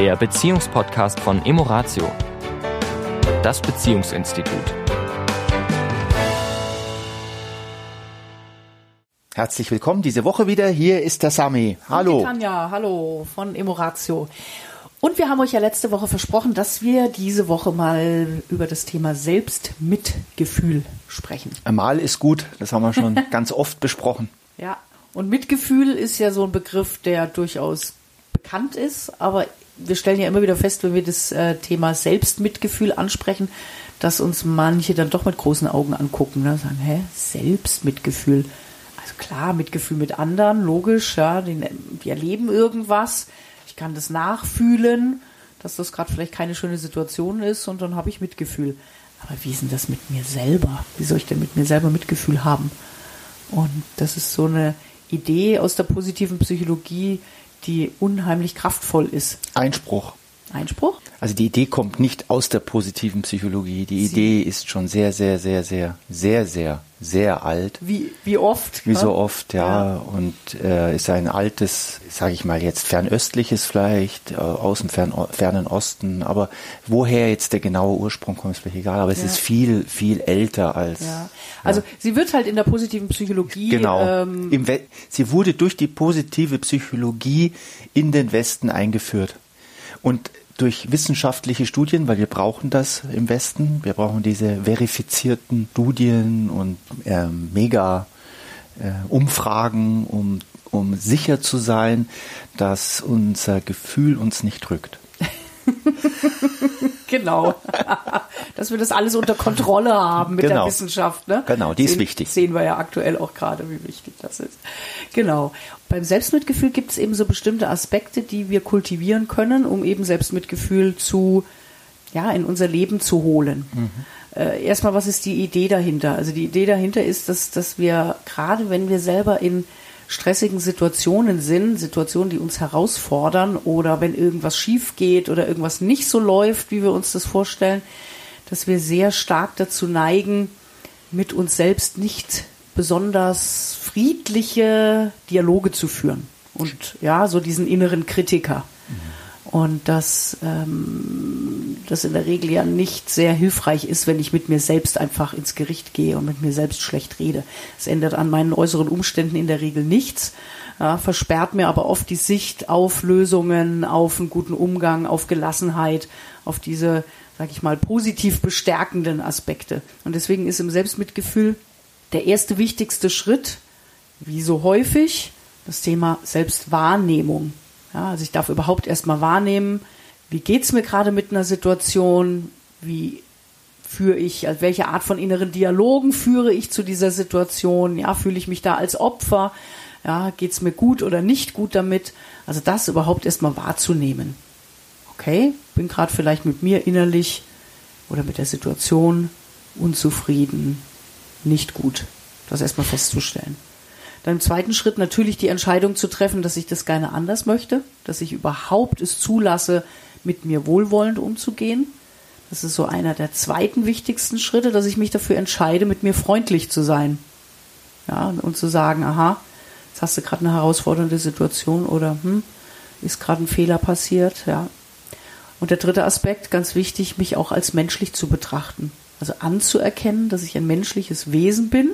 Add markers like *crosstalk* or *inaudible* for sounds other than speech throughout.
der Beziehungspodcast von Emoratio, das Beziehungsinstitut. Herzlich willkommen diese Woche wieder. Hier ist der Sami. Hallo. Die Tanja, hallo von Emoratio. Und wir haben euch ja letzte Woche versprochen, dass wir diese Woche mal über das Thema Selbstmitgefühl sprechen. Mal ist gut, das haben wir schon *laughs* ganz oft besprochen. Ja, und Mitgefühl ist ja so ein Begriff, der durchaus bekannt ist, aber wir stellen ja immer wieder fest, wenn wir das äh, Thema Selbstmitgefühl ansprechen, dass uns manche dann doch mit großen Augen angucken, ne? sagen, hä, Selbstmitgefühl. Also klar, Mitgefühl mit anderen, logisch, ja, die, die erleben irgendwas ich kann das nachfühlen, dass das gerade vielleicht keine schöne Situation ist und dann habe ich Mitgefühl. Aber wie ist denn das mit mir selber? Wie soll ich denn mit mir selber Mitgefühl haben? Und das ist so eine Idee aus der positiven Psychologie, die unheimlich kraftvoll ist. Einspruch. Einspruch? Also die Idee kommt nicht aus der positiven Psychologie. Die Idee ist schon sehr, sehr, sehr, sehr, sehr, sehr, sehr alt. Wie, wie oft? Wie so oft, ja. ja. Und äh, ist ein altes, sage ich mal jetzt fernöstliches vielleicht, äh, aus dem Fern, fernen Osten. Aber woher jetzt der genaue Ursprung kommt, ist vielleicht egal. Aber es ja. ist viel, viel älter als. Ja. Also sie wird halt in der positiven Psychologie. Genau. Ähm, sie wurde durch die positive Psychologie in den Westen eingeführt. Und durch wissenschaftliche Studien, weil wir brauchen das im Westen. Wir brauchen diese verifizierten Studien und äh, mega äh, Umfragen, um, um sicher zu sein, dass unser Gefühl uns nicht drückt. *laughs* genau. *laughs* Dass wir das alles unter Kontrolle haben mit genau. der Wissenschaft. Ne? Genau, die ist sehen, wichtig. Sehen wir ja aktuell auch gerade, wie wichtig das ist. Genau. Beim Selbstmitgefühl gibt es eben so bestimmte Aspekte, die wir kultivieren können, um eben Selbstmitgefühl zu, ja, in unser Leben zu holen. Mhm. Äh, erstmal, was ist die Idee dahinter? Also die Idee dahinter ist, dass, dass wir gerade, wenn wir selber in stressigen Situationen sind, Situationen, die uns herausfordern oder wenn irgendwas schief geht oder irgendwas nicht so läuft, wie wir uns das vorstellen, dass wir sehr stark dazu neigen, mit uns selbst nicht besonders friedliche Dialoge zu führen und ja, so diesen inneren Kritiker. Und dass ähm, das in der Regel ja nicht sehr hilfreich ist, wenn ich mit mir selbst einfach ins Gericht gehe und mit mir selbst schlecht rede. Es ändert an meinen äußeren Umständen in der Regel nichts, ja, versperrt mir aber oft die Sicht auf Lösungen, auf einen guten Umgang, auf Gelassenheit, auf diese, sag ich mal, positiv bestärkenden Aspekte. Und deswegen ist im Selbstmitgefühl der erste wichtigste Schritt, wie so häufig, das Thema Selbstwahrnehmung. Ja, also ich darf überhaupt erstmal wahrnehmen, wie geht's mir gerade mit einer Situation, wie führe ich, also welche Art von inneren Dialogen führe ich zu dieser Situation, ja, fühle ich mich da als Opfer, ja, geht's mir gut oder nicht gut damit, also das überhaupt erstmal wahrzunehmen. Okay, bin gerade vielleicht mit mir innerlich oder mit der Situation unzufrieden, nicht gut. Das erstmal festzustellen. Dann im zweiten Schritt natürlich die Entscheidung zu treffen, dass ich das gerne anders möchte, dass ich überhaupt es zulasse, mit mir wohlwollend umzugehen. Das ist so einer der zweiten wichtigsten Schritte, dass ich mich dafür entscheide, mit mir freundlich zu sein. Ja, und zu sagen, aha, jetzt hast du gerade eine herausfordernde Situation oder hm, ist gerade ein Fehler passiert, ja. Und der dritte Aspekt, ganz wichtig, mich auch als menschlich zu betrachten. Also anzuerkennen, dass ich ein menschliches Wesen bin,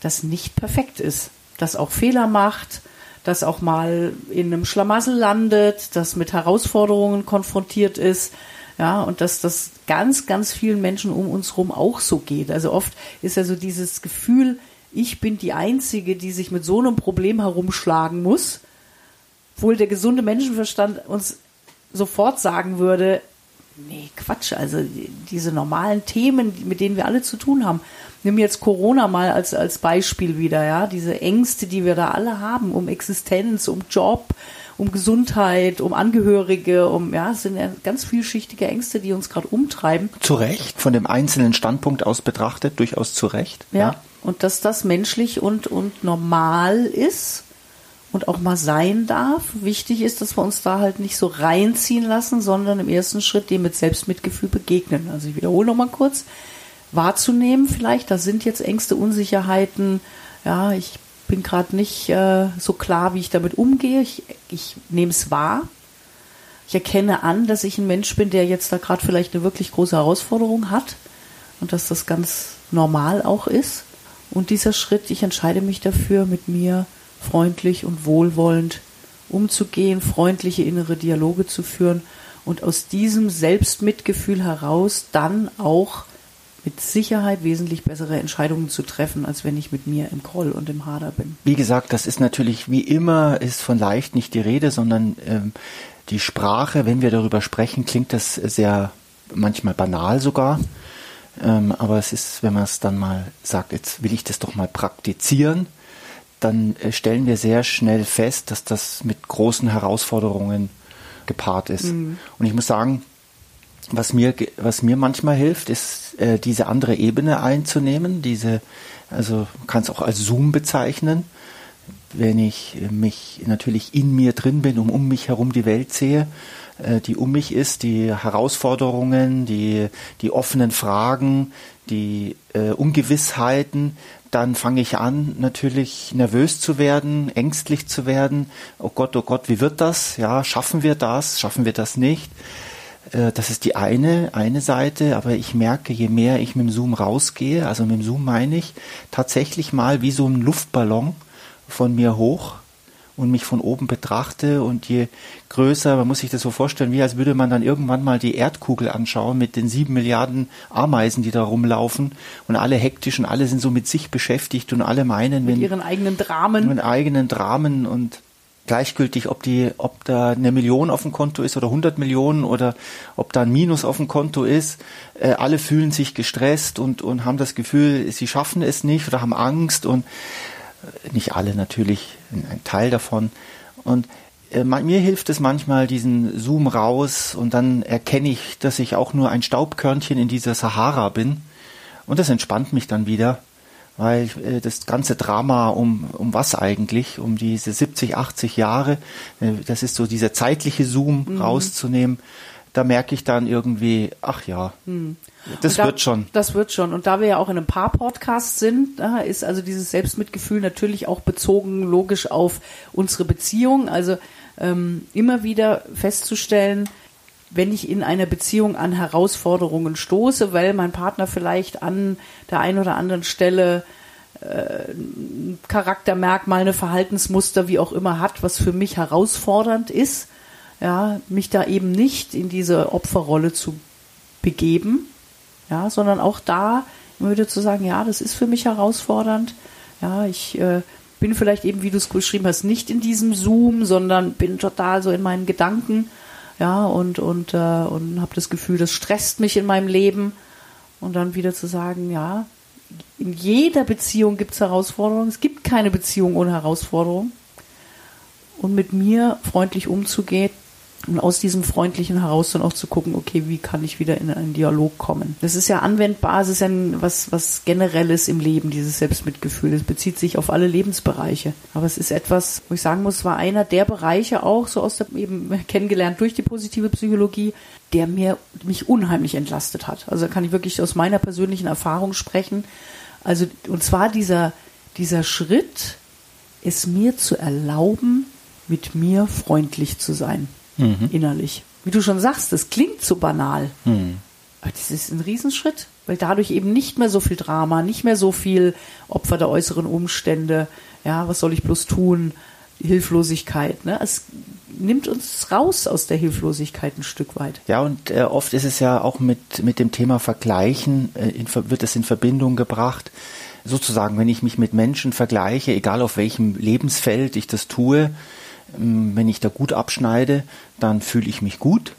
das nicht perfekt ist das auch Fehler macht, das auch mal in einem Schlamassel landet, das mit Herausforderungen konfrontiert ist. Ja, und dass das ganz, ganz vielen Menschen um uns herum auch so geht. Also oft ist ja so dieses Gefühl, ich bin die Einzige, die sich mit so einem Problem herumschlagen muss, obwohl der gesunde Menschenverstand uns sofort sagen würde, nee, Quatsch, also diese normalen Themen, mit denen wir alle zu tun haben, nimm jetzt Corona mal als, als Beispiel wieder, ja, diese Ängste, die wir da alle haben, um Existenz, um Job, um Gesundheit, um Angehörige, um, ja, es sind ja ganz vielschichtige Ängste, die uns gerade umtreiben. Zu Recht, von dem einzelnen Standpunkt aus betrachtet, durchaus zu Recht. Ja, ja. und dass das menschlich und, und normal ist und auch mal sein darf. Wichtig ist, dass wir uns da halt nicht so reinziehen lassen, sondern im ersten Schritt dem mit Selbstmitgefühl begegnen. Also ich wiederhole nochmal kurz wahrzunehmen vielleicht. Da sind jetzt Ängste, Unsicherheiten. Ja, ich bin gerade nicht äh, so klar, wie ich damit umgehe. Ich, ich nehme es wahr. Ich erkenne an, dass ich ein Mensch bin, der jetzt da gerade vielleicht eine wirklich große Herausforderung hat und dass das ganz normal auch ist. Und dieser Schritt, ich entscheide mich dafür, mit mir freundlich und wohlwollend umzugehen, freundliche innere Dialoge zu führen und aus diesem Selbstmitgefühl heraus dann auch mit Sicherheit wesentlich bessere Entscheidungen zu treffen, als wenn ich mit mir im Groll und im Hader bin. Wie gesagt, das ist natürlich wie immer ist von leicht nicht die Rede, sondern ähm, die Sprache, wenn wir darüber sprechen, klingt das sehr manchmal banal sogar. Ähm, aber es ist, wenn man es dann mal sagt, jetzt will ich das doch mal praktizieren, dann äh, stellen wir sehr schnell fest, dass das mit großen Herausforderungen gepaart ist. Mhm. Und ich muss sagen, was mir, was mir manchmal hilft, ist äh, diese andere Ebene einzunehmen, diese, also kann es auch als Zoom bezeichnen, wenn ich mich natürlich in mir drin bin und um mich herum die Welt sehe, äh, die um mich ist, die Herausforderungen, die, die offenen Fragen, die äh, Ungewissheiten, dann fange ich an, natürlich nervös zu werden, ängstlich zu werden. Oh Gott, oh Gott, wie wird das? Ja, schaffen wir das? Schaffen wir das nicht? Äh, das ist die eine, eine Seite, aber ich merke, je mehr ich mit dem Zoom rausgehe, also mit dem Zoom meine ich tatsächlich mal wie so ein Luftballon von mir hoch und mich von oben betrachte und je größer, man muss sich das so vorstellen, wie als würde man dann irgendwann mal die Erdkugel anschauen mit den sieben Milliarden Ameisen, die da rumlaufen und alle hektisch und alle sind so mit sich beschäftigt und alle meinen, mit wenn, ihren eigenen Dramen. Mit eigenen Dramen und gleichgültig, ob die, ob da eine Million auf dem Konto ist oder 100 Millionen oder ob da ein Minus auf dem Konto ist. Äh, alle fühlen sich gestresst und, und haben das Gefühl, sie schaffen es nicht oder haben Angst und nicht alle natürlich, ein Teil davon. Und äh, mir hilft es manchmal, diesen Zoom raus und dann erkenne ich, dass ich auch nur ein Staubkörnchen in dieser Sahara bin. Und das entspannt mich dann wieder weil äh, das ganze Drama um, um was eigentlich, um diese 70, 80 Jahre, äh, das ist so dieser zeitliche Zoom mhm. rauszunehmen, da merke ich dann irgendwie, ach ja, mhm. das da, wird schon. Das wird schon. Und da wir ja auch in einem Paar-Podcast sind, da ist also dieses Selbstmitgefühl natürlich auch bezogen logisch auf unsere Beziehung. Also ähm, immer wieder festzustellen, wenn ich in einer Beziehung an Herausforderungen stoße, weil mein Partner vielleicht an der einen oder anderen Stelle äh, ein Charaktermerkmal, eine Verhaltensmuster, wie auch immer hat, was für mich herausfordernd ist, ja, mich da eben nicht in diese Opferrolle zu begeben, ja, sondern auch da immer wieder zu sagen, ja, das ist für mich herausfordernd, ja, ich äh, bin vielleicht eben, wie du es geschrieben hast, nicht in diesem Zoom, sondern bin total so in meinen Gedanken ja, und, und, äh, und habe das Gefühl, das stresst mich in meinem Leben. Und dann wieder zu sagen, ja, in jeder Beziehung gibt es Herausforderungen. Es gibt keine Beziehung ohne Herausforderungen. Und mit mir freundlich umzugehen, und aus diesem Freundlichen heraus dann auch zu gucken, okay, wie kann ich wieder in einen Dialog kommen. Das ist ja anwendbar, es ist ja was, was Generelles im Leben, dieses Selbstmitgefühl. Es bezieht sich auf alle Lebensbereiche. Aber es ist etwas, wo ich sagen muss, war einer der Bereiche auch, so aus der, eben kennengelernt durch die positive Psychologie, der mir, mich unheimlich entlastet hat. Also da kann ich wirklich aus meiner persönlichen Erfahrung sprechen. Also, und zwar dieser, dieser Schritt, es mir zu erlauben, mit mir freundlich zu sein mhm. innerlich. Wie du schon sagst, das klingt so banal. Mhm. Aber das ist ein Riesenschritt, weil dadurch eben nicht mehr so viel Drama, nicht mehr so viel Opfer der äußeren Umstände, ja, was soll ich bloß tun, Hilflosigkeit, ne? Es nimmt uns raus aus der Hilflosigkeit ein Stück weit. Ja, und äh, oft ist es ja auch mit, mit dem Thema Vergleichen, äh, in, wird es in Verbindung gebracht. Sozusagen, wenn ich mich mit Menschen vergleiche, egal auf welchem Lebensfeld ich das tue, ähm, wenn ich da gut abschneide, dann fühle ich mich gut.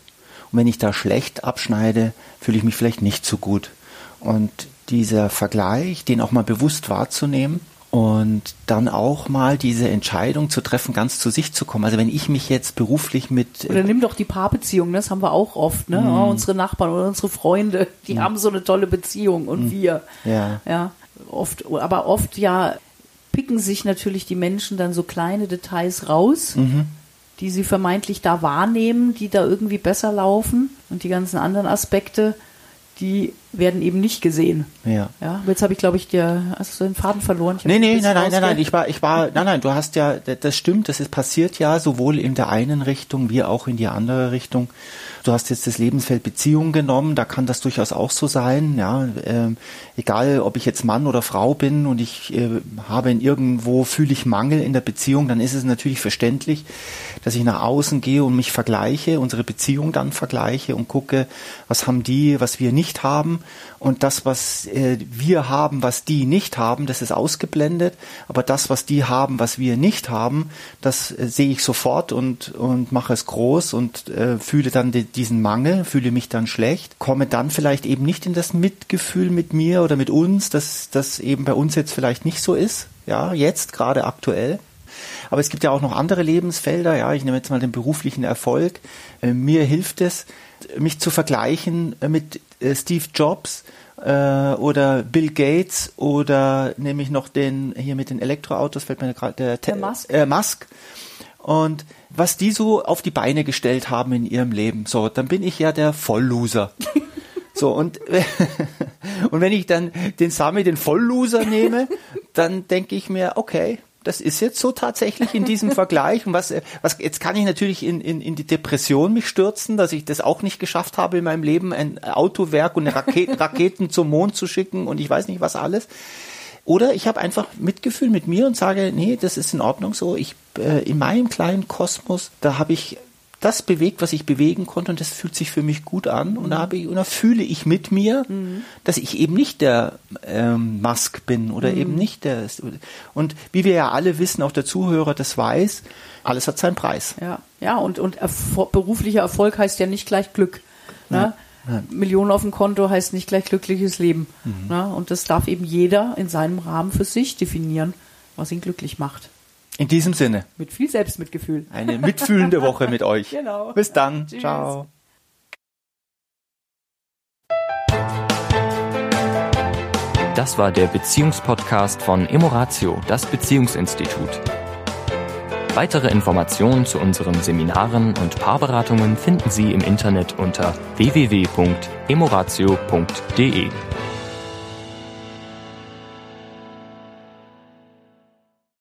Und wenn ich da schlecht abschneide, fühle ich mich vielleicht nicht so gut. Und dieser Vergleich, den auch mal bewusst wahrzunehmen und dann auch mal diese Entscheidung zu treffen, ganz zu sich zu kommen. Also wenn ich mich jetzt beruflich mit... Oder nimm doch die Paarbeziehung, das haben wir auch oft, ne? Mm. Oh, unsere Nachbarn oder unsere Freunde, die mm. haben so eine tolle Beziehung und mm. wir. Ja. Ja. Oft, aber oft ja picken sich natürlich die Menschen dann so kleine Details raus, mhm. die sie vermeintlich da wahrnehmen, die da irgendwie besser laufen und die ganzen anderen Aspekte, die werden eben nicht gesehen. Ja. Ja, jetzt habe ich, glaube ich, dir, hast du den Faden verloren? Ich Nee, nee, nein, nein, nein, nein, ich war, ich war, nein, nein, du hast ja, das stimmt, das ist passiert ja sowohl in der einen Richtung wie auch in die andere Richtung. Du hast jetzt das Lebensfeld Beziehung genommen, da kann das durchaus auch so sein, ja, ähm, egal ob ich jetzt Mann oder Frau bin und ich äh, habe in irgendwo fühle ich Mangel in der Beziehung, dann ist es natürlich verständlich, dass ich nach außen gehe und mich vergleiche, unsere Beziehung dann vergleiche und gucke, was haben die, was wir nicht haben und das, was äh, wir haben, was die nicht haben, das ist ausgeblendet, aber das, was die haben, was wir nicht haben, das äh, sehe ich sofort und, und mache es groß und äh, fühle dann die, diesen Mangel, fühle mich dann schlecht, komme dann vielleicht eben nicht in das Mitgefühl mit mir oder mit uns, dass das eben bei uns jetzt vielleicht nicht so ist, ja, jetzt gerade aktuell. Aber es gibt ja auch noch andere Lebensfelder. Ja, ich nehme jetzt mal den beruflichen Erfolg. Äh, Mir hilft es, mich zu vergleichen äh, mit äh, Steve Jobs äh, oder Bill Gates oder nehme ich noch den hier mit den Elektroautos fällt mir gerade der, Der Musk. Äh, Musk. Und was die so auf die Beine gestellt haben in ihrem Leben, so, dann bin ich ja der Vollloser. *laughs* So, und, *laughs* und wenn ich dann den Sami, den Vollloser nehme, dann denke ich mir, okay, das ist jetzt so tatsächlich in diesem *laughs* Vergleich. Und was, was jetzt kann ich natürlich in, in, in die Depression mich stürzen, dass ich das auch nicht geschafft habe in meinem Leben, ein Autowerk und eine Raketen, *laughs* Raketen zum Mond zu schicken und ich weiß nicht was alles. Oder ich habe einfach Mitgefühl mit mir und sage, nee, das ist in Ordnung so. Ich äh, in meinem kleinen Kosmos, da habe ich das bewegt, was ich bewegen konnte und das fühlt sich für mich gut an und da habe ich und da fühle ich mit mir, dass ich eben nicht der ähm, Musk bin oder eben nicht der und wie wir ja alle wissen, auch der Zuhörer das weiß, alles hat seinen Preis. Ja, ja und, und Erfol beruflicher Erfolg heißt ja nicht gleich Glück. Ne? Millionen auf dem Konto heißt nicht gleich glückliches Leben. Ne? Und das darf eben jeder in seinem Rahmen für sich definieren, was ihn glücklich macht. In diesem Sinne, Mit viel Selbstmitgefühl. eine mitfühlende Woche mit euch. *laughs* Genau. Bis dann. Tschüss. Ciao. Das war der Beziehungspodcast von Emoratio, das Beziehungsinstitut. Weitere Informationen zu unseren Seminaren und Paarberatungen finden Sie im Internet unter www.emoratio.de.